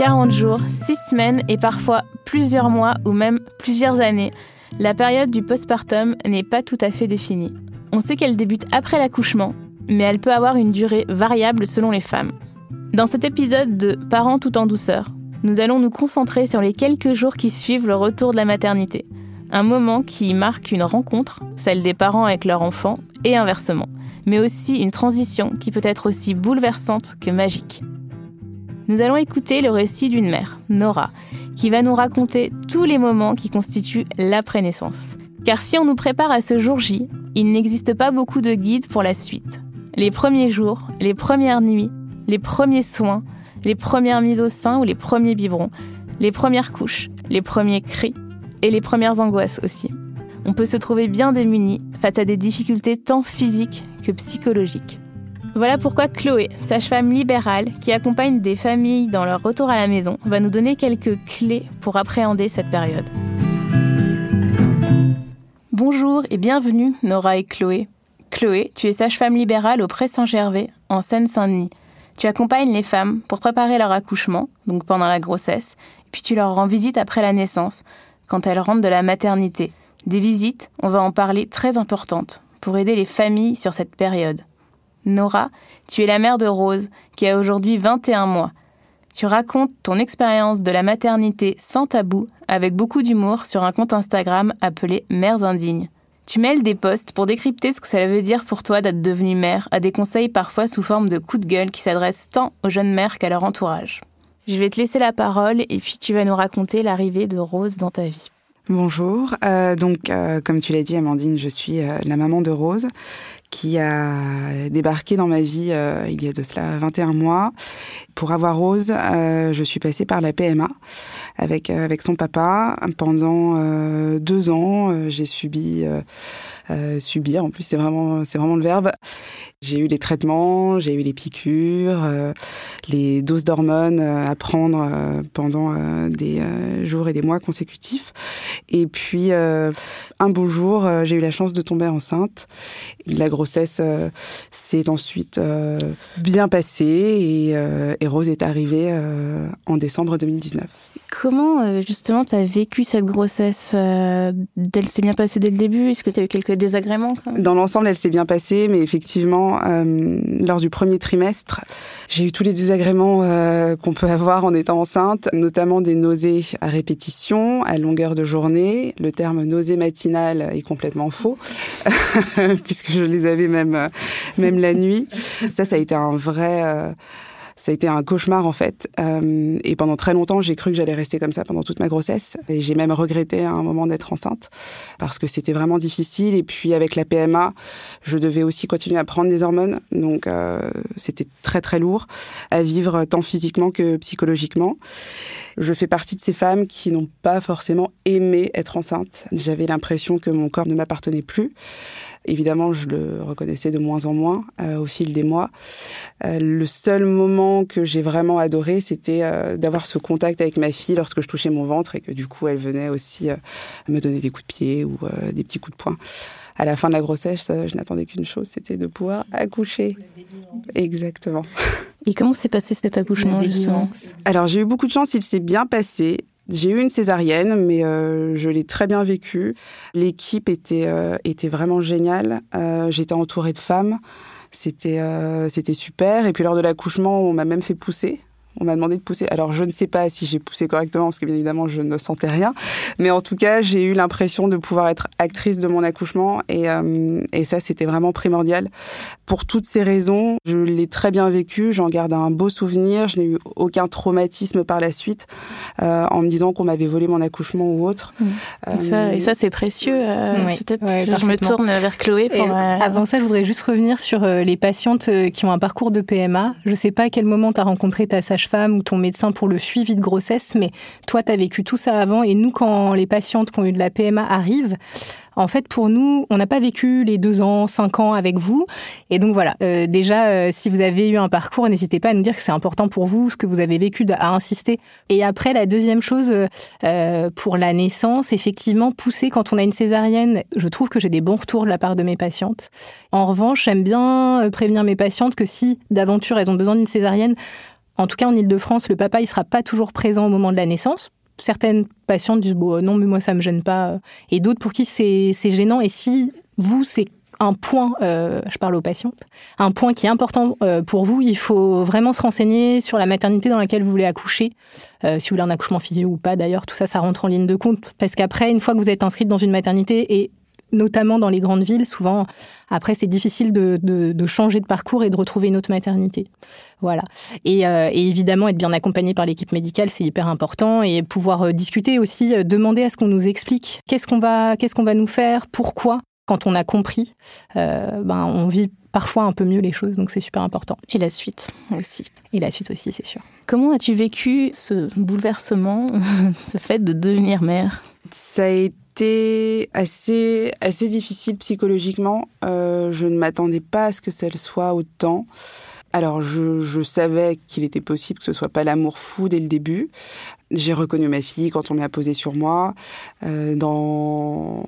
40 jours, 6 semaines et parfois plusieurs mois ou même plusieurs années, la période du postpartum n'est pas tout à fait définie. On sait qu'elle débute après l'accouchement, mais elle peut avoir une durée variable selon les femmes. Dans cet épisode de Parents tout en douceur, nous allons nous concentrer sur les quelques jours qui suivent le retour de la maternité. Un moment qui marque une rencontre, celle des parents avec leur enfant, et inversement, mais aussi une transition qui peut être aussi bouleversante que magique. Nous allons écouter le récit d'une mère, Nora, qui va nous raconter tous les moments qui constituent l'après-naissance. Car si on nous prépare à ce jour J, il n'existe pas beaucoup de guides pour la suite. Les premiers jours, les premières nuits, les premiers soins, les premières mises au sein ou les premiers biberons, les premières couches, les premiers cris et les premières angoisses aussi. On peut se trouver bien démuni face à des difficultés tant physiques que psychologiques. Voilà pourquoi Chloé, sage-femme libérale qui accompagne des familles dans leur retour à la maison, va nous donner quelques clés pour appréhender cette période. Bonjour et bienvenue Nora et Chloé. Chloé, tu es sage-femme libérale au Pré Saint-Gervais, en Seine-Saint-Denis. Tu accompagnes les femmes pour préparer leur accouchement, donc pendant la grossesse, puis tu leur rends visite après la naissance, quand elles rentrent de la maternité. Des visites, on va en parler, très importantes, pour aider les familles sur cette période. Nora, tu es la mère de Rose, qui a aujourd'hui 21 mois. Tu racontes ton expérience de la maternité sans tabou, avec beaucoup d'humour, sur un compte Instagram appelé Mères Indignes. Tu mêles des posts pour décrypter ce que ça veut dire pour toi d'être devenue mère, à des conseils parfois sous forme de coups de gueule qui s'adressent tant aux jeunes mères qu'à leur entourage. Je vais te laisser la parole et puis tu vas nous raconter l'arrivée de Rose dans ta vie. Bonjour, euh, donc euh, comme tu l'as dit Amandine, je suis euh, la maman de Rose qui a débarqué dans ma vie il y a de cela 21 mois. Pour avoir Rose, je suis passée par la PMA avec avec son papa pendant deux ans. j'ai subi subir, en plus c'est vraiment c'est vraiment le verbe. J'ai eu les traitements, j'ai eu les piqûres, les doses d'hormones à prendre pendant des jours et des mois consécutifs. Et puis, euh, un beau jour, euh, j'ai eu la chance de tomber enceinte. La grossesse euh, s'est ensuite bien passée et, Rose est arrivée en décembre 2019. Comment justement tu as vécu cette grossesse Elle s'est bien passée dès le début? Est-ce que tu as eu quelques désagréments Dans l'ensemble, elle s'est bien passée, mais effectivement, lors du premier trimestre, j'ai eu tous les désagréments qu'on peut avoir en étant enceinte, notamment des nausées à répétition, à longueur de journée. Le terme nausée matinale est complètement faux, puisque je les avais même, même la nuit. Ça, ça a été un vrai... Ça a été un cauchemar en fait. Euh, et pendant très longtemps, j'ai cru que j'allais rester comme ça pendant toute ma grossesse. Et j'ai même regretté à un moment d'être enceinte parce que c'était vraiment difficile. Et puis avec la PMA, je devais aussi continuer à prendre des hormones. Donc euh, c'était très très lourd à vivre tant physiquement que psychologiquement. Je fais partie de ces femmes qui n'ont pas forcément aimé être enceinte. J'avais l'impression que mon corps ne m'appartenait plus. Évidemment, je le reconnaissais de moins en moins euh, au fil des mois. Euh, le seul moment que j'ai vraiment adoré, c'était euh, d'avoir ce contact avec ma fille lorsque je touchais mon ventre et que du coup, elle venait aussi me donner des coups de pied ou des petits coups de poing. À la fin de la grossesse, je n'attendais qu'une chose, c'était de pouvoir accoucher. Exactement. Et comment s'est passé cet accouchement justement? Alors j'ai eu beaucoup de chance, il s'est bien passé. J'ai eu une césarienne, mais euh, je l'ai très bien vécue. L'équipe était, euh, était vraiment géniale. Euh, j'étais entourée de femmes. C'était c'était super. Et puis lors de l'accouchement, on m'a même fait pousser. On m'a demandé de pousser. Alors, je ne sais pas si j'ai poussé correctement, parce que bien évidemment, je ne sentais rien. Mais en tout cas, j'ai eu l'impression de pouvoir être actrice de mon accouchement. Et, euh, et ça, c'était vraiment primordial. Pour toutes ces raisons, je l'ai très bien vécu. J'en garde un beau souvenir. Je n'ai eu aucun traumatisme par la suite, euh, en me disant qu'on m'avait volé mon accouchement ou autre. Mmh. et ça, et ça c'est précieux. Euh, peut-être je me tourne vers Chloé. Pour, avant ça, je voudrais juste revenir sur les patientes qui ont un parcours de PMA. Je ne sais pas à quel moment tu as rencontré ta sage femme ou ton médecin pour le suivi de grossesse, mais toi, tu as vécu tout ça avant. Et nous, quand les patientes qui ont eu de la PMA arrivent, en fait, pour nous, on n'a pas vécu les deux ans, cinq ans avec vous. Et donc voilà, euh, déjà, euh, si vous avez eu un parcours, n'hésitez pas à nous dire que c'est important pour vous, ce que vous avez vécu, à insister. Et après, la deuxième chose, euh, pour la naissance, effectivement, pousser quand on a une césarienne, je trouve que j'ai des bons retours de la part de mes patientes. En revanche, j'aime bien prévenir mes patientes que si d'aventure elles ont besoin d'une césarienne, En tout cas, en Ile-de-France, le papa, il sera pas toujours présent au moment de la naissance. Certaines patientes disent bon, non, mais moi, ça me gêne pas. Et d'autres pour qui c'est gênant. Et si vous, c'est un point, euh, je parle aux patientes, un point qui est important euh, pour vous, il faut vraiment se renseigner sur la maternité dans laquelle vous voulez accoucher, euh, si vous voulez un accouchement physique ou pas d'ailleurs, tout ça, ça rentre en ligne de compte, parce qu'après, une fois que vous êtes inscrite dans une maternité et notamment dans les grandes villes, souvent, après, c'est difficile de, changer de parcours et de retrouver une autre maternité. Voilà. Et, évidemment, être bien accompagné par l'équipe médicale, c'est hyper important. Et pouvoir discuter aussi, demander à ce qu'on nous explique qu'est-ce qu'on va, qu'est-ce qu'on va nous faire, pourquoi quand on a compris, euh, ben, on vit parfois un peu mieux les choses, donc c'est super important. Et la suite aussi. Et la suite aussi, c'est sûr. Comment as-tu vécu ce bouleversement, ce fait de devenir mère? Ça a été assez, assez difficile psychologiquement. Euh, je ne m'attendais pas à ce que ça soit autant. Alors, je, je savais qu'il était possible que ce soit pas l'amour fou dès le début. J'ai reconnu ma fille quand on m'a posé sur moi. Euh, dans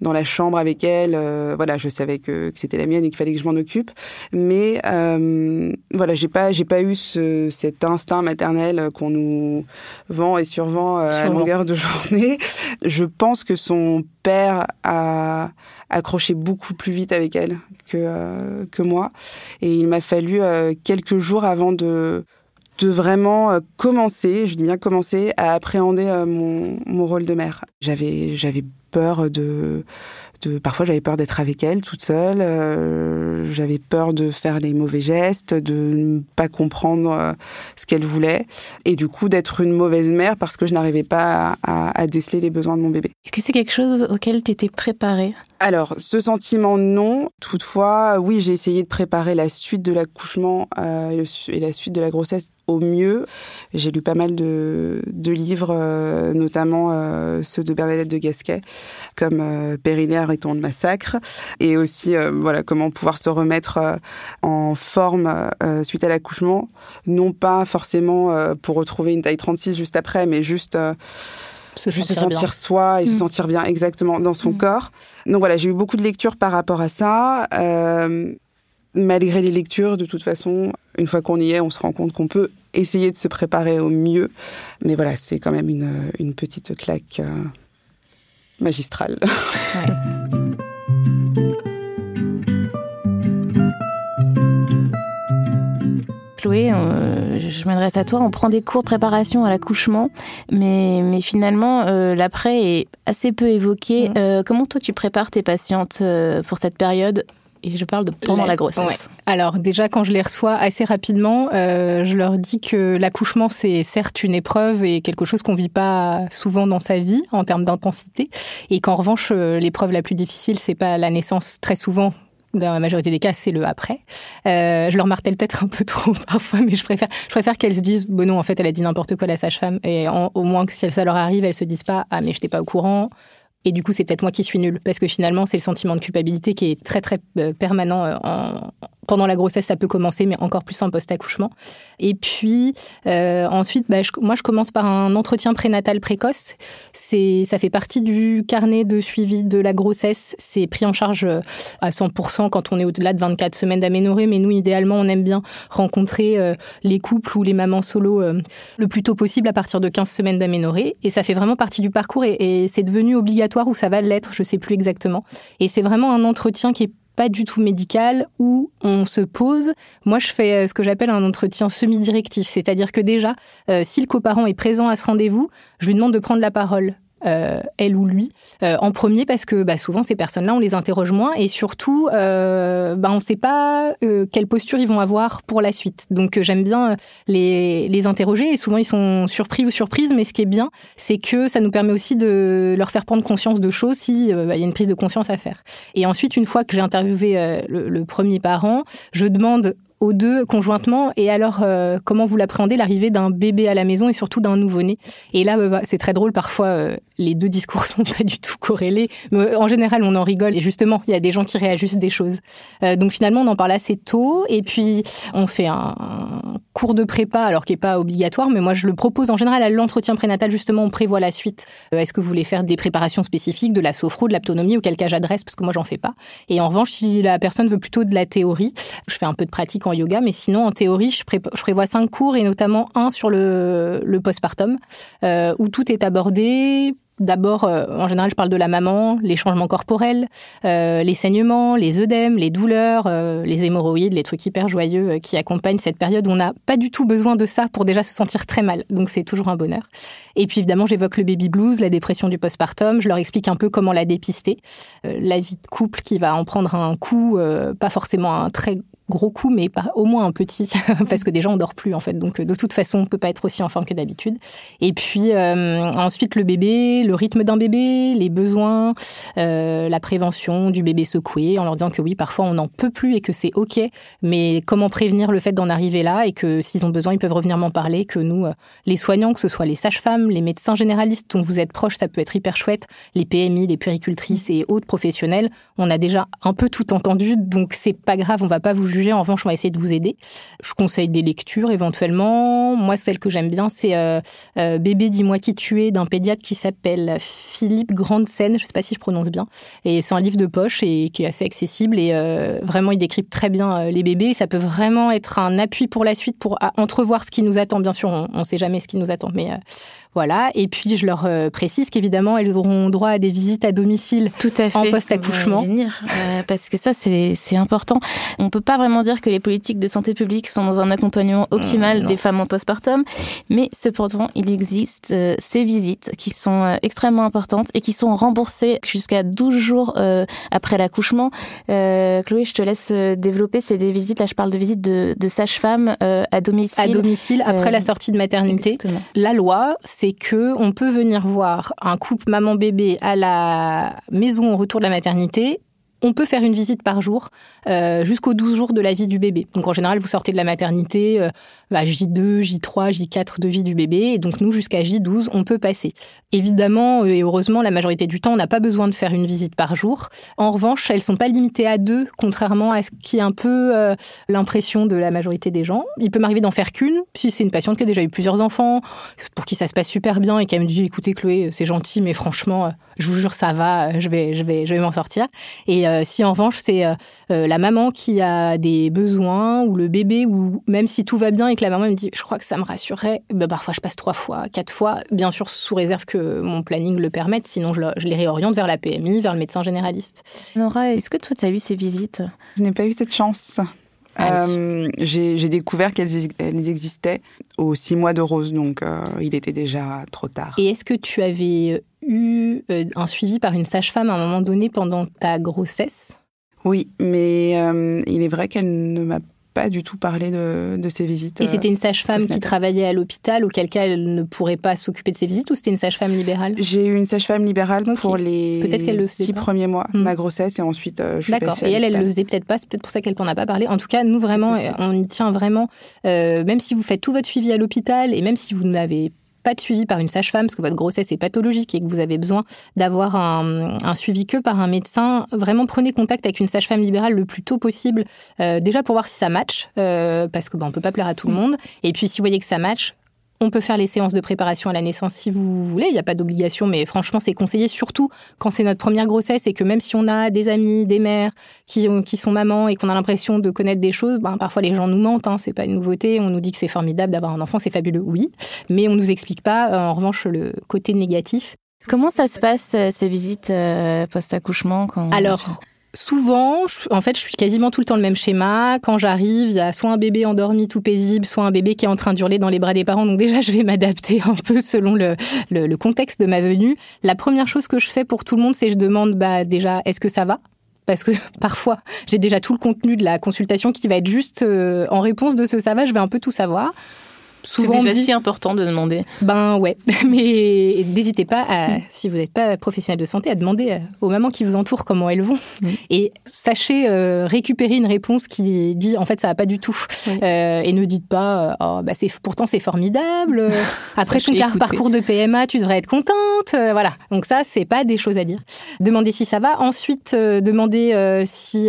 dans la chambre avec elle. Euh, voilà, je savais que, que c'était la mienne et qu'il fallait que je m'en occupe. Mais euh, voilà, j'ai pas, j'ai pas eu ce, cet instinct maternel qu'on nous vend et survend euh, à longueur de journée. Je pense que son père a accroché beaucoup plus vite avec elle que euh, que moi, et il m'a fallu quelques jours avant de de vraiment commencer, je dis bien commencer, à appréhender mon, mon rôle de mère. J'avais, j'avais peur de, de parfois j'avais peur d'être avec elle toute seule, euh, j'avais peur de faire les mauvais gestes, de ne pas comprendre euh, ce qu'elle voulait et du coup d'être une mauvaise mère parce que je n'arrivais pas à, à, déceler les besoins de mon bébé. Est-ce que c'est quelque chose auquel tu étais préparée? Alors, ce sentiment, non. Toutefois, oui, j'ai essayé de préparer la suite de l'accouchement euh, et la suite de la grossesse au mieux. J'ai lu pas mal de, de livres, euh, notamment euh, ceux de Bernadette de Gasquet, comme euh, Périnaire et ton de massacre, et aussi voilà comment pouvoir se remettre en forme suite à l'accouchement, non pas forcément pour retrouver une taille 36 juste après, mais juste se juste sentir, sentir soi et se mm. sentir bien exactement dans son mm. corps. Donc voilà, j'ai eu beaucoup de lectures par rapport à ça. Euh, malgré les lectures, de toute façon, une fois qu'on y est, on se rend compte qu'on peut essayer de se préparer au mieux. Mais voilà, c'est quand même une, une petite claque euh, magistrale. Ouais. Chloé, euh, je m'adresse à toi. On prend des cours de préparation à l'accouchement, mais, mais finalement, euh, l'après est assez peu évoqué. Mm. Euh, comment toi, tu prépares tes patientes pour cette période? Et je parle de pendant la, grossesse. Alors déjà, quand je les reçois assez rapidement, je leur dis que l'accouchement, c'est certes une épreuve et quelque chose qu'on vit pas souvent dans sa vie en termes d'intensité, et qu'en revanche, l'épreuve la plus difficile, c'est pas la naissance très souvent dans la majorité des cas, c'est le après. Euh, je leur martèle peut-être un peu trop parfois, mais je préfère, je préfère qu'elles se disent, bon non, en fait, elle a dit n'importe quoi la sage-femme, et au moins que si ça leur arrive, elles se disent pas, ah mais je n'étais pas au courant. Et du coup, c'est peut-être moi qui suis nulle, parce que finalement, c'est le sentiment de culpabilité qui est très très euh, permanent euh, en, pendant la grossesse, ça peut commencer, mais encore plus en post-accouchement. Et puis euh, ensuite, bah, moi, je commence par un entretien prénatal précoce. C'est, ça fait partie du carnet de suivi de la grossesse. C'est pris en charge euh, à 100% quand on est au-delà de 24 semaines d'aménorrhée. Mais nous, idéalement, on aime bien rencontrer les couples ou les mamans solo le plus tôt possible à partir de 15 semaines d'aménorrhée. Et ça fait vraiment partie du parcours et c'est devenu obligatoire ou ça va l'être, je sais plus exactement. Et c'est vraiment un entretien qui est pas du tout médical où on se pose. Moi, je fais euh, ce que j'appelle un entretien semi-directif, c'est-à-dire que déjà, euh, si le coparent est présent à ce rendez-vous, je lui demande de prendre la parole. Euh, elle ou lui, euh, en premier parce que bah, souvent ces personnes-là, on les interroge moins et surtout, euh, bah, on ne sait pas quelle posture ils vont avoir pour la suite. Donc j'aime bien les, les interroger et souvent ils sont surpris ou surprises, mais ce qui est bien, c'est que ça nous permet aussi de leur faire prendre conscience de choses s'il bah, y a une prise de conscience à faire. Et ensuite, une fois que j'ai interviewé le premier parent, je demande aux deux conjointement. Et alors, euh, comment vous l'appréhendez, l'arrivée d'un bébé à la maison et surtout d'un nouveau-né? Et là, bah, c'est très drôle, parfois, euh, les deux discours sont pas du tout corrélés. Mais en général, on en rigole. Et justement, il y a des gens qui réajustent des choses. Euh, donc finalement, on en parle assez tôt. Et puis, on fait un cours de prépa, alors qui n'est pas obligatoire, mais moi je le propose en général à l'entretien prénatal, justement, on prévoit la suite. Euh, est-ce que vous voulez faire des préparations spécifiques, de la sophro, de l'aptonomie, ou quel cas j'adresse, parce que moi j'en fais pas. Et en revanche, si la personne veut plutôt de la théorie, je fais un peu de pratique en yoga, mais sinon en théorie, je, prévois cinq cours et notamment un sur le, postpartum, euh, où tout est abordé D'abord, euh, en général, je parle de la maman, les changements corporels, euh, les saignements, les œdèmes, les douleurs, les hémorroïdes, les trucs hyper joyeux qui accompagnent cette période où on n'a pas du tout besoin de ça pour déjà se sentir très mal. Donc c'est toujours un bonheur. Et puis évidemment, j'évoque le baby blues, la dépression du postpartum. Je leur explique un peu comment la dépister. la vie de couple qui va en prendre un coup, pas forcément un très gros coup, mais pas au moins un petit, parce que déjà on dort plus en fait. Donc de toute façon, on peut pas être aussi en forme que d'habitude. Et puis euh, ensuite le bébé, le rythme d'un bébé, les besoins, euh, la prévention du bébé secoué, en leur disant que oui, parfois on n'en peut plus et que c'est ok, mais comment prévenir le fait d'en arriver là et que s'ils ont besoin, ils peuvent revenir m'en parler. Que nous, euh, les soignants, que ce soit les sages-femmes, les médecins généralistes dont vous êtes proches, ça peut être hyper chouette, les PMI, les puéricultrices et autres professionnels, on a déjà un peu tout entendu, donc c'est pas grave, on va pas vous juger en revanche, on va essayer de vous aider. Je conseille des lectures éventuellement. Moi, celle que j'aime bien, c'est euh, euh, Bébé, dis-moi qui tu es d'un pédiatre qui s'appelle Philippe Grandsen. Je ne sais pas si je prononce bien. Et c'est un livre de poche et qui est assez accessible. Et euh, vraiment, il décrypte très bien les bébés. Ça peut vraiment être un appui pour la suite, pour entrevoir ce qui nous attend. Bien sûr, on ne sait jamais ce qui nous attend, mais voilà. Et puis, je leur euh, précise qu'évidemment, elles auront droit à des visites à domicile Tout à fait. en post-accouchement. Euh, parce que ça, c'est important. On ne peut pas vraiment dire que les politiques de santé publique sont dans un accompagnement optimal mmh, des femmes en postpartum, mais cependant, il existe euh, ces visites qui sont extrêmement importantes et qui sont remboursées jusqu'à 12 jours après l'accouchement. Chloé, je te laisse développer. C'est des visites, là je parle de visites de, de sage-femme à domicile. À domicile, après la sortie de maternité. Exactement. La loi, c'est que on peut venir voir un couple maman-bébé à la maison au retour de la maternité on peut faire une visite par jour euh, jusqu'aux 12 jours de la vie du bébé. Donc en général, vous sortez de la maternité euh, J2, J3, J4 de vie du bébé. Et donc nous, jusqu'à J12, on peut passer. Évidemment, euh, et heureusement, la majorité du temps, on n'a pas besoin de faire une visite par jour. En revanche, elles sont pas limitées à deux, contrairement à ce qui est un peu euh, l'impression de la majorité des gens. Il peut m'arriver d'en faire qu'une, si c'est une patiente qui a déjà eu plusieurs enfants, pour qui ça se passe super bien et qui me dit, écoutez Chloé, c'est gentil, mais franchement, je vous jure, ça va, je vais, je vais, je vais m'en sortir. Et euh, si en revanche c'est euh, euh, la maman qui a des besoins ou le bébé ou même si tout va bien et que la maman me dit je crois que ça me rassurerait, ben, parfois je passe trois fois, quatre fois, bien sûr sous réserve que mon planning le permette, sinon je, les réoriente vers la PMI, vers le médecin généraliste. Nora, est-ce que toi tu as eu ces visites? Je n'ai pas eu cette chance. Ah j'ai découvert qu'elles existaient aux six mois de Rose, donc il était déjà trop tard. Et est-ce que tu avais eu euh, un suivi par une sage-femme à un moment donné pendant ta grossesse? Oui, mais euh, il est vrai qu'elle ne m'a pas du tout parlé de, de ces visites. Et c'était une euh, sage-femme qui travaillait à l'hôpital, auquel cas elle ne pourrait pas s'occuper de ces visites, ou c'était une sage-femme libérale? J'ai eu une sage-femme libérale pour les six premiers mois, de hmm. ma grossesse, et ensuite je suis D'accord, et elle, elle le faisait peut-être pas, c'est peut-être pour ça qu'elle t'en a pas parlé. En tout cas, nous vraiment, on y tient vraiment, même si vous faites tout votre suivi à l'hôpital, et même si vous n'avez pas de suivi par une sage-femme parce que votre grossesse est pathologique et que vous avez besoin d'avoir un, suivi que par un médecin, vraiment prenez contact avec une sage-femme libérale le plus tôt possible, euh, déjà pour voir si ça match, euh, parce que ben, on peut pas plaire à tout le mm. monde. Et puis si vous voyez que ça match, on peut faire les séances de préparation à la naissance si vous voulez, il n'y a pas d'obligation, mais franchement, c'est conseillé, surtout quand c'est notre première grossesse et que même si on a des amis, des mères qui, qui sont mamans et qu'on a l'impression de connaître des choses, ben, parfois les gens nous mentent, hein, c'est pas une nouveauté, on nous dit que c'est formidable d'avoir un enfant, c'est fabuleux, oui, mais on nous explique pas, euh, en revanche, le côté négatif. Comment ça se passe, euh, ces visites euh, post-accouchement quand... Alors, Souvent, en fait, je suis quasiment tout le temps le même schéma. Quand j'arrive, il y a soit un bébé endormi tout paisible, soit un bébé qui est en train d'hurler dans les bras des parents. Donc déjà, je vais m'adapter un peu selon le, contexte de ma venue. La première chose que je fais pour tout le monde, c'est je demande bah, déjà, est-ce que ça va? Parce que parfois j'ai déjà tout le contenu de la consultation qui va être juste euh, en réponse de ce ça va, je vais un peu tout savoir. C'est déjà si important de demander. Ben ouais, mais n'hésitez pas, à, si vous n'êtes pas professionnel de santé, à demander euh, aux mamans qui vous entourent comment elles vont. Et sachez euh, récupérer une réponse qui dit en fait ça va pas du tout. Euh, et ne dites pas oh, bah, c'est pourtant c'est formidable. Après ton parcours de PMA, tu devrais être contente. voilà. Donc ça c'est pas des choses à dire. Demandez si ça va. Ensuite demandez si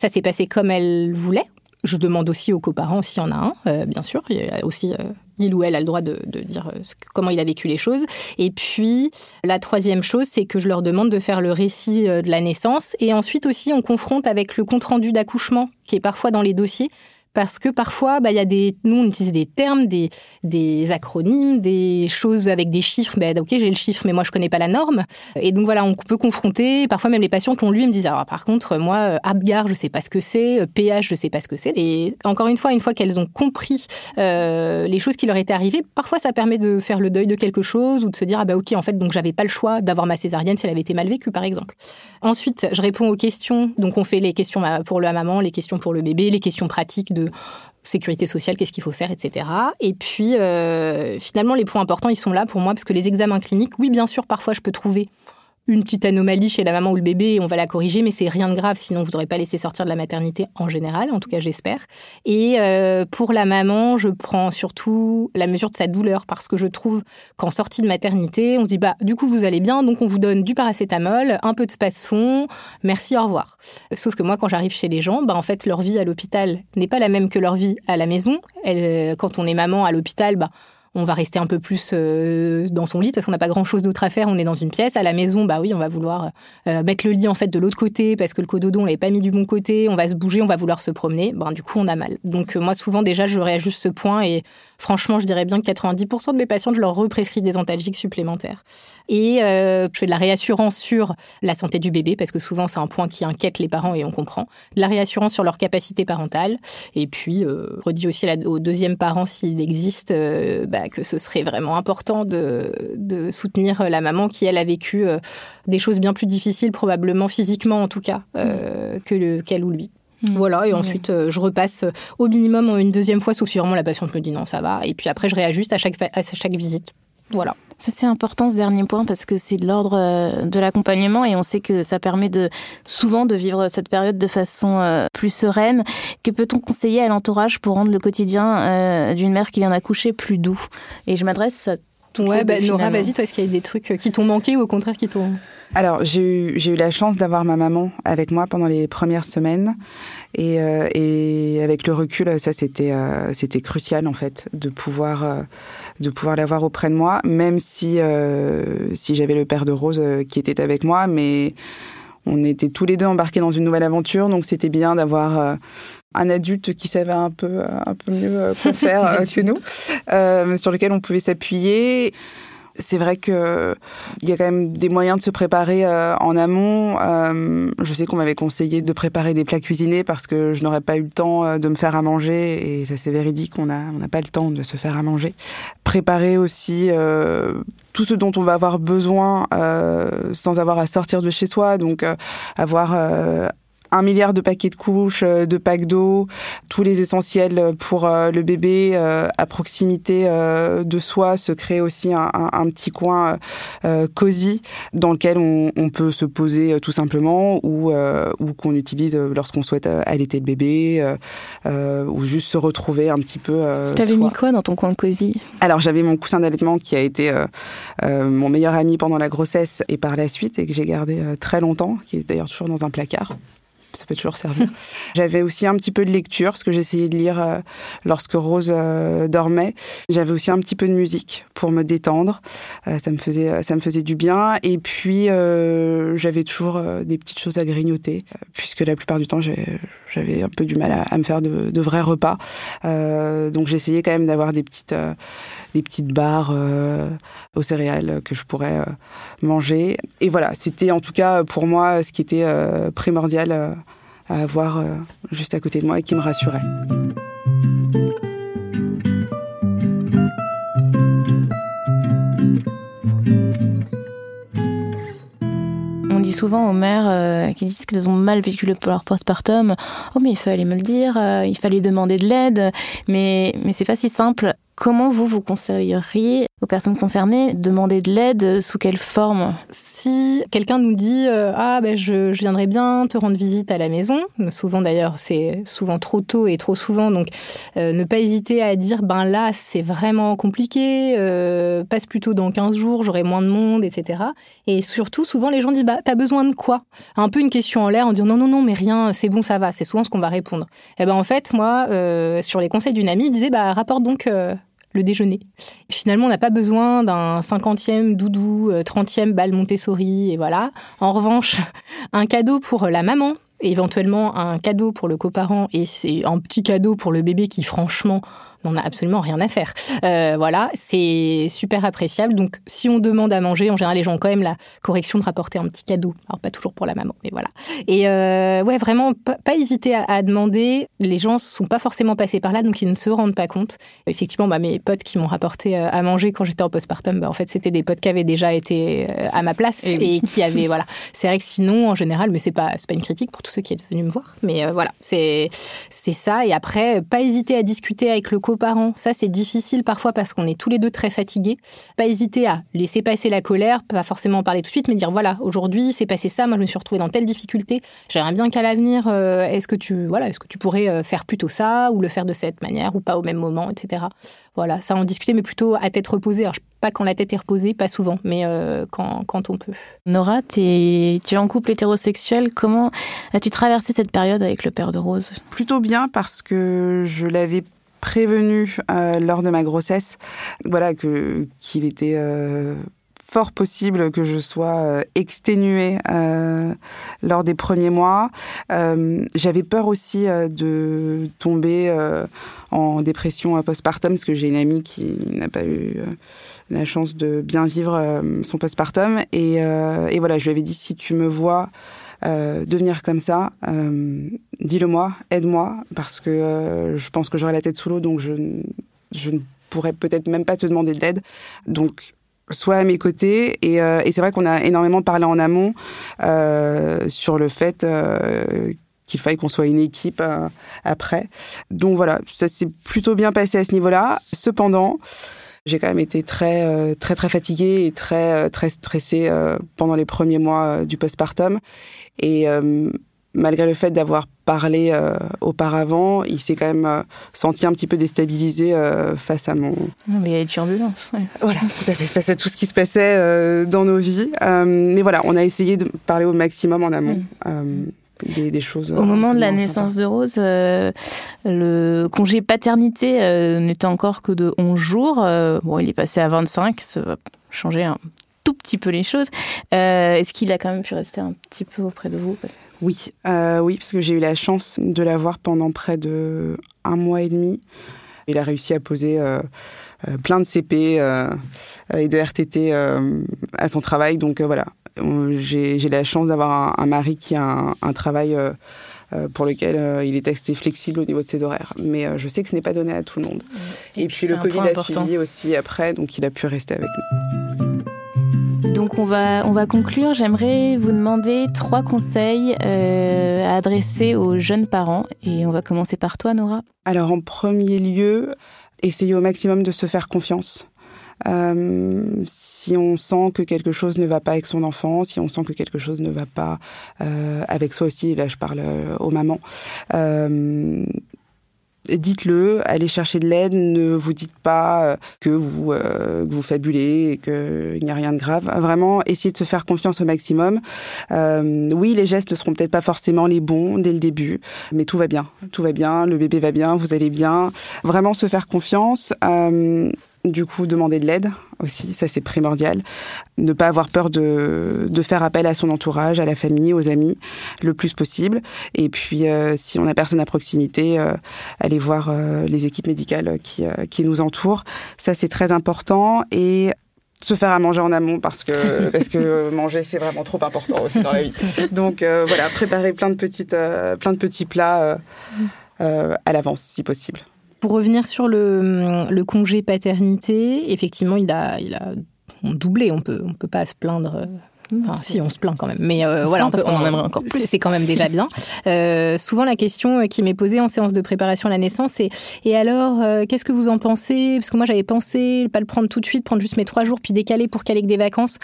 ça s'est passé comme elle voulait Je demande aussi aux coparents s'il y en a un, bien sûr. Aussi il ou elle a le droit de, dire comment il a vécu les choses. Et puis, la troisième chose, c'est que je leur demande de faire le récit de la naissance. Et ensuite aussi, on confronte avec le compte-rendu d'accouchement qui est parfois dans les dossiers parce que parfois, bah, y a des, nous, on utilise des termes, des, des acronymes, des choses avec des chiffres. Ben, ok, j'ai le chiffre, mais moi, je connais pas la norme. Et donc, voilà, on peut confronter. Parfois, même les patients qui ont lu, me disent, alors, par contre, moi, euh, Abgar, je sais pas ce que c'est, PH, je sais pas ce que c'est. Et encore une fois, une fois qu'elles ont compris euh, les choses qui leur étaient arrivées, parfois, ça permet de faire le deuil de quelque chose ou de se dire, ah bah, ok, en fait, donc, j'avais pas le choix d'avoir ma césarienne si elle avait été mal vécue, par exemple. Ensuite, je réponds aux questions. Donc, on fait les questions bah, pour la maman, les questions pour le bébé, les questions pratiques de sécurité sociale, qu'est-ce qu'il faut faire, etc. Et puis, euh, finalement, les points importants, ils sont là pour moi, parce que les examens cliniques, oui, bien sûr, parfois, je peux trouver une petite anomalie chez la maman ou le bébé on va la corriger, mais c'est rien de grave, sinon vous n'aurez pas laissé sortir de la maternité en général, en tout cas j'espère. Et euh, pour la maman, je prends surtout la mesure de sa douleur parce que je trouve qu'en sortie de maternité, on se dit bah du coup vous allez bien, donc on vous donne du paracétamol, un peu de space-fond, merci, au revoir. Sauf que moi quand j'arrive chez les gens, bah en fait leur vie à l'hôpital n'est pas la même que leur vie à la maison. Euh, quand on est maman à l'hôpital, bah on va rester un peu plus euh, dans son lit parce qu'on n'a pas grand chose d'autre à faire. On est dans une pièce. À la maison, bah oui, on va vouloir euh, mettre le lit en fait de l'autre côté parce que le cododo on l'avait pas mis du bon côté. On va se bouger, on va vouloir se promener. Ben du coup, on a mal. Donc euh, moi, souvent déjà, je réajuste ce point et franchement, je dirais bien que 90% de mes patients, je leur represcris des antalgiques supplémentaires. Et je fais de la réassurance sur la santé du bébé parce que souvent c'est un point qui inquiète les parents et on comprend. De la réassurance sur leur capacité parentale. Et puis, je redis aussi au deuxième parent s'il existe. Bah, que ce serait vraiment important de, soutenir la maman qui, elle, a vécu euh, des choses bien plus difficiles, probablement physiquement en tout cas, euh, que qu'elle ou lui. Mm. Voilà, et ensuite euh, je repasse au minimum une deuxième fois, sauf si vraiment la patiente me dit non, ça va. Et puis après, je réajuste à chaque, à chaque visite. Voilà. Ça c'est important ce dernier point parce que c'est de l'ordre euh, de l'accompagnement et on sait que ça permet de souvent de vivre cette période de façon euh, plus sereine. Que peut-on conseiller à l'entourage pour rendre le quotidien euh, d'une mère qui vient d'accoucher plus doux? Et je m'adresse à Ouais, bah, Nora, vas-y, toi, est-ce qu'il y a des trucs qui t'ont manqué ou au contraire qui t'ont... Alors, j'ai eu, j'ai eu la chance d'avoir ma maman avec moi pendant les premières semaines. Et, et avec le recul, ça, c'était, c'était crucial, en fait, de pouvoir de pouvoir l'avoir auprès de moi, même si euh, si j'avais le père de Rose euh, qui était avec moi, mais on était tous les deux embarqués dans une nouvelle aventure, donc c'était bien d'avoir euh, un adulte qui savait un peu un peu mieux quoi faire que nous, sur lequel on pouvait s'appuyer. C'est vrai que il y a quand même des moyens de se préparer euh, en amont. Euh, je sais qu'on m'avait conseillé de préparer des plats cuisinés parce que je n'aurais pas eu le temps euh, de me faire à manger et ça c'est véridique. On a on n'a pas le temps de se faire à manger. Préparer aussi tout ce dont on va avoir besoin sans avoir à sortir de chez soi. Donc avoir un milliard de paquets de couches, euh, de packs d'eau, tous les essentiels pour euh, le bébé euh, à proximité de soi, se crée aussi un, petit coin cosy dans lequel on, peut se poser tout simplement ou, ou qu'on utilise lorsqu'on souhaite allaiter le bébé ou juste se retrouver un petit peu. T'avais mis quoi dans ton coin cosy? Alors j'avais mon coussin d'allaitement qui a été mon meilleur ami pendant la grossesse et par la suite et que j'ai gardé très longtemps, qui est d'ailleurs toujours dans un placard ça peut toujours servir. J'avais aussi un petit peu de lecture, parce que j'essayais de lire euh, lorsque Rose euh, dormait. J'avais aussi un petit peu de musique pour me détendre. Euh, ça me faisait, ça me faisait du bien. Et puis j'avais toujours des petites choses à grignoter, puisque la plupart du temps j'avais un peu du mal à, me faire de, de, vrais repas. donc j'essayais quand même d'avoir des petites, des petites barres aux céréales que je pourrais manger. Et voilà, c'était en tout cas pour moi ce qui était primordial à avoir euh, juste à côté de moi et qui me rassurait. On dit souvent aux mères euh, qui disent qu'elles ont mal vécu leur postpartum Oh, mais il fallait me le dire, euh, il fallait demander de l'aide. Mais, mais c'est pas si simple. Comment vous, vous conseilleriez aux personnes concernées demander de l'aide Sous quelle forme? Si quelqu'un nous dit euh, Ah, ben je, viendrais bien te rendre visite à la maison, souvent d'ailleurs, c'est souvent trop tôt et trop souvent, donc euh, ne pas hésiter à dire Ben là, c'est vraiment compliqué, euh, passe plutôt dans 15 jours, j'aurai moins de monde, etc. Et surtout, souvent les gens disent Bah, t'as besoin de quoi? Un peu une question en l'air en disant Non, non, non, mais rien, c'est bon, ça va. C'est souvent ce qu'on va répondre. Et eh ben en fait, moi, sur les conseils d'une amie, il disait Bah, rapporte donc le déjeuner. Finalement, on n'a pas besoin d'un cinquantième doudou, euh, trentième balle Montessori, et voilà. En revanche, un cadeau pour la maman, éventuellement un cadeau pour le coparent et un petit cadeau pour le bébé qui, franchement, on n'a absolument rien à faire. Euh, voilà, c'est super appréciable. Donc, si on demande à manger, en général, les gens ont quand même la correction de rapporter un petit cadeau. Alors, pas toujours pour la maman, mais voilà. Et euh, ouais, vraiment, pas, hésiter à, demander. Les gens ne sont pas forcément passés par là, donc ils ne se rendent pas compte. Effectivement, bah, mes potes qui m'ont rapporté euh, à manger quand j'étais en postpartum, bah, en fait, c'était des potes qui avaient déjà été à ma place et, qui avaient, voilà. C'est vrai que sinon, en général, mais c'est pas, pas une critique pour tous ceux qui sont venus me voir, mais voilà, c'est ça. Et après, pas hésiter à discuter avec le parents. Ça, c'est difficile parfois parce qu'on est tous les deux très fatigués. Pas hésiter à laisser passer la colère, pas forcément en parler tout de suite, mais dire voilà, aujourd'hui, c'est passé ça, moi je me suis retrouvée dans telle difficulté. J'aimerais bien qu'à l'avenir, euh, est-ce que tu voilà, est-ce que tu pourrais euh, faire plutôt ça ou le faire de cette manière ou pas au même moment, etc. Voilà, ça en discuter, mais plutôt à tête reposée. Alors, pas quand la tête est reposée, pas souvent, mais euh, quand, quand, on peut. Nora, es, tu es en couple hétérosexuel. Comment as-tu traversé cette période avec le père de Rose? Plutôt bien parce que je l'avais prévenu euh, lors de ma grossesse, voilà que qu'il était euh, fort possible que je sois euh, exténuée lors des premiers mois. J'avais peur aussi de tomber en dépression postpartum parce que j'ai une amie qui n'a pas eu la chance de bien vivre son postpartum et, et voilà, je lui avais dit si tu me vois euh, devenir comme ça, euh, dis-le-moi, aide-moi, parce que euh, je pense que j'aurai la tête sous l'eau, donc je, je ne pourrais peut-être même pas te demander de l'aide. Donc, sois à mes côtés. Et, et c'est vrai qu'on a énormément parlé en amont sur le fait qu'il fallait qu'on soit une équipe après. Donc voilà, ça s'est plutôt bien passé à ce niveau-là. Cependant, j'ai quand même été très très très fatiguée et très très stressée pendant les premiers mois du postpartum et euh, malgré le fait d'avoir parlé euh, auparavant, il s'est quand même euh, senti un petit peu déstabilisé face à mon. mais il y a des turbulences. Voilà, tout à fait, face à tout ce qui se passait dans nos vies. mais voilà, on a essayé de parler au maximum en amont. Mm. Des, des, choses. Au moment de la naissance de Rose, le congé paternité n'était encore que de 11 jours. bon, il est passé à 25, ça va changer un tout petit peu les choses. Euh, est-ce qu'il a quand même pu rester un petit peu auprès de vous Oui, euh, oui, parce que j'ai eu la chance de l'avoir pendant près de un mois et demi. Il a réussi à poser euh, plein de CP et de RTT à son travail. Donc voilà, j'ai la chance d'avoir un, mari qui a un, travail pour lequel il est assez flexible au niveau de ses horaires. Mais je sais que ce n'est pas donné à tout le monde. Et, puis, le Covid a suivi aussi après, donc il a pu rester avec nous. Donc on va, on va conclure. J'aimerais vous demander trois conseils euh, à adresser aux jeunes parents. Et on va commencer par toi, Nora. Alors en premier lieu, essayez au maximum de se faire confiance. Euh, si on sent que quelque chose ne va pas avec son enfant, si on sent que quelque chose ne va pas euh, avec soi aussi, là je parle aux mamans, dites-le, allez chercher de l'aide, ne vous dites pas euh, que vous, euh, vous fabulez et qu'il n'y a rien de grave. Vraiment, essayez de se faire confiance au maximum. Euh, oui, les gestes ne seront peut-être pas forcément les bons dès le début, mais tout va bien. Tout va bien, le bébé va bien, vous allez bien. Vraiment se faire confiance. Euh, du coup, demander de l'aide aussi, ça c'est primordial. Ne pas avoir peur de, de, faire appel à son entourage, à la famille, aux amis, le plus possible. Et puis, euh, si on a personne à proximité, euh, aller voir euh, les équipes médicales qui, qui nous entourent. Ça c'est très important. Et se faire à manger en amont parce que parce que manger c'est vraiment trop important aussi dans la vie. Donc voilà, préparer plein de petites plein de petits plats à l'avance si possible. Pour revenir sur le, congé paternité, effectivement, il a, il a doublé. On peut, on peut pas se plaindre. Enfin, si, on se plaint quand même. Mais euh, voilà, on, peut, en encore plus. C'est quand même déjà bien. Euh, souvent, la question qui m'est posée en séance de préparation à la naissance, c'est et alors, euh, qu'est-ce que vous en pensez? Parce que moi, j'avais pensé pas le prendre tout de suite, prendre juste mes trois jours, puis décaler pour caler que des vacances.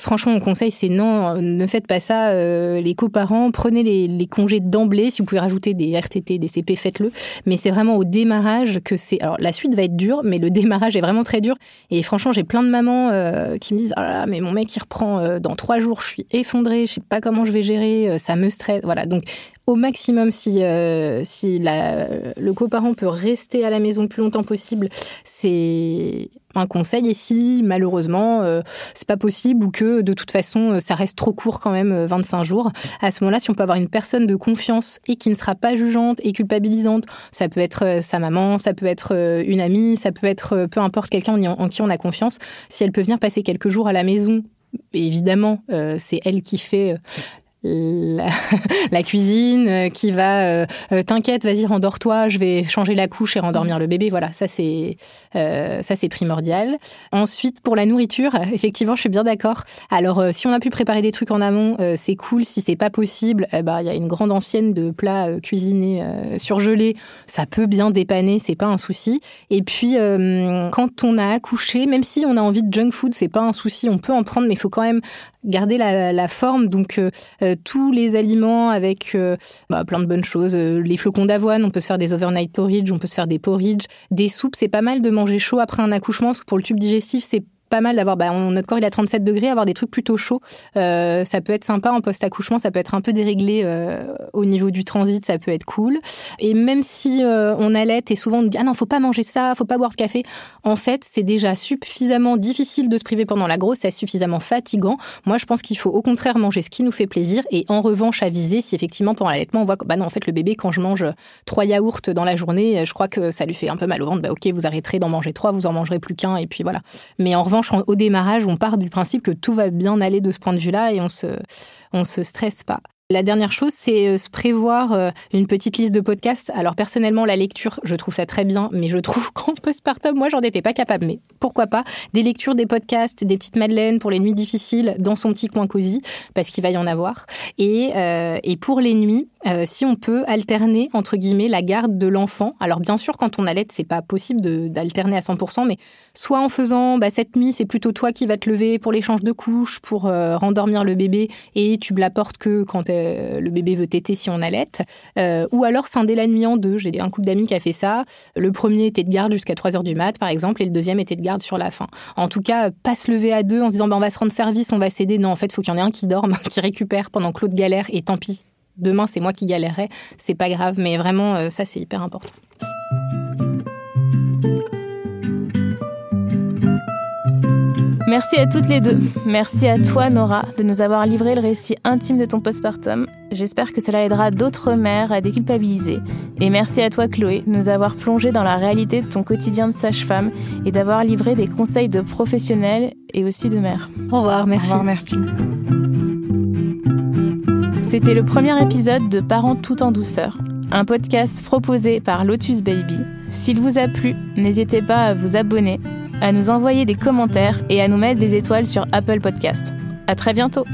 Franchement, mon conseil, c'est non, ne faites pas ça. Euh, les coparents, prenez les, congés d'emblée. Si vous pouvez rajouter des RTT, des CP, faites-le. Mais c'est vraiment au démarrage que c'est. Alors, la suite va être dure, mais le démarrage est vraiment très dur. Et franchement, j'ai plein de mamans euh, qui me disent Ah là, mais mon mec, il reprend euh, dans trois jours, je suis effondrée, je sais pas comment je vais gérer, ça me stresse. Voilà. Donc, au maximum, si, si le coparent peut rester à la maison le plus longtemps possible, c'est un conseil. Et si malheureusement euh, c'est pas possible ou que de toute façon euh, ça reste trop court quand même, 25 euh, jours, à ce moment-là, si on peut avoir une personne de confiance et qui ne sera pas jugeante et culpabilisante, ça peut être sa maman, ça peut être une amie, ça peut être peu importe quelqu'un en qui on a confiance. Si elle peut venir passer quelques jours à la maison évidemment, c'est elle qui fait la, cuisine, euh, qui va euh, euh, t'inquiète, vas-y rendors-toi, je vais changer la couche et rendormir le bébé. Voilà, ça c'est ça c'est primordial. Ensuite pour la nourriture, effectivement, je suis bien d'accord. Alors si on a pu préparer des trucs en amont, c'est cool. Si c'est pas possible, eh ben, il y a une grande ancienne de plats cuisinés surgelés, ça peut bien dépanner, c'est pas un souci. Et puis quand on a accouché, même si on a envie de junk food, c'est pas un souci, on peut en prendre, mais il faut quand même garder la, forme. Donc euh, euh, tous les aliments avec euh, bah, plein de bonnes choses. les flocons d'avoine, on peut se faire des overnight porridge, on peut se faire des porridge, des soupes. C'est pas mal de manger chaud après un accouchement parce que pour le tube digestif, c'est pas mal d'avoir, bah, notre corps il a 37 degrés, avoir des trucs plutôt chauds, euh, ça peut être sympa en post-accouchement, ça peut être un peu déréglé euh, au niveau du transit, ça peut être cool. Et même si euh, on allait et souvent on dit ah non faut pas manger ça, faut pas boire de café, en fait c'est déjà suffisamment difficile de se priver pendant la grosse, c'est suffisamment fatigant. Moi je pense qu'il faut au contraire manger ce qui nous fait plaisir et en revanche aviser si effectivement pendant l'allaitement on voit que bah non en fait le bébé quand je mange trois yaourts dans la journée, je crois que ça lui fait un peu mal au ventre, bah ok vous arrêterez d'en manger trois, vous en mangerez plus qu'un et puis voilà. Mais en revanche au démarrage, on part du principe que tout va bien aller de ce point de vue-là et on se, on se stresse pas. La dernière chose, c'est euh, se prévoir euh, une petite liste de podcasts. Alors personnellement, la lecture, je trouve ça très bien, mais je trouve qu'en postpartum, moi, j'en étais pas capable. Mais pourquoi pas Des lectures, des podcasts, des petites madeleines pour les nuits difficiles dans son petit coin cosy, parce qu'il va y en avoir. Et, euh, et pour les nuits, si on peut alterner entre guillemets la garde de l'enfant. Alors bien sûr, quand on allait, c'est pas possible d'alterner à 100%, mais soit en faisant bah, cette nuit, c'est plutôt toi qui vas te lever pour l'échange de couches, pour rendormir le bébé, et tu me l'apportes que quand elle euh, le bébé veut téter si on allait. Euh, ou alors scinder la nuit en deux. J'ai un couple d'amis qui a fait ça. Le premier était de garde jusqu'à 3 heures du mat, par exemple, et le deuxième était de garde sur la fin. En tout cas, pas se lever à deux en disant ben, on va se rendre service, on va s'aider. Non, en fait, il faut qu'il y en ait un qui dorme, qui récupère pendant que l'autre galère, et tant pis, demain c'est moi qui galérerai, c'est pas grave, mais vraiment, euh, ça c'est hyper important. Merci à toutes les deux. Merci à toi, Nora, de nous avoir livré le récit intime de ton postpartum. J'espère que cela aidera d'autres mères à déculpabiliser. Et merci à toi, Chloé, de nous avoir plongé dans la réalité de ton quotidien de sage-femme et d'avoir livré des conseils de professionnels et aussi de mères. Au revoir, merci. Au revoir, merci. C'était le premier épisode de Parents tout en douceur, un podcast proposé par Lotus Baby. S'il vous a plu, n'hésitez pas à vous abonner à nous envoyer des commentaires et à nous mettre des étoiles sur Apple Podcast. À très bientôt!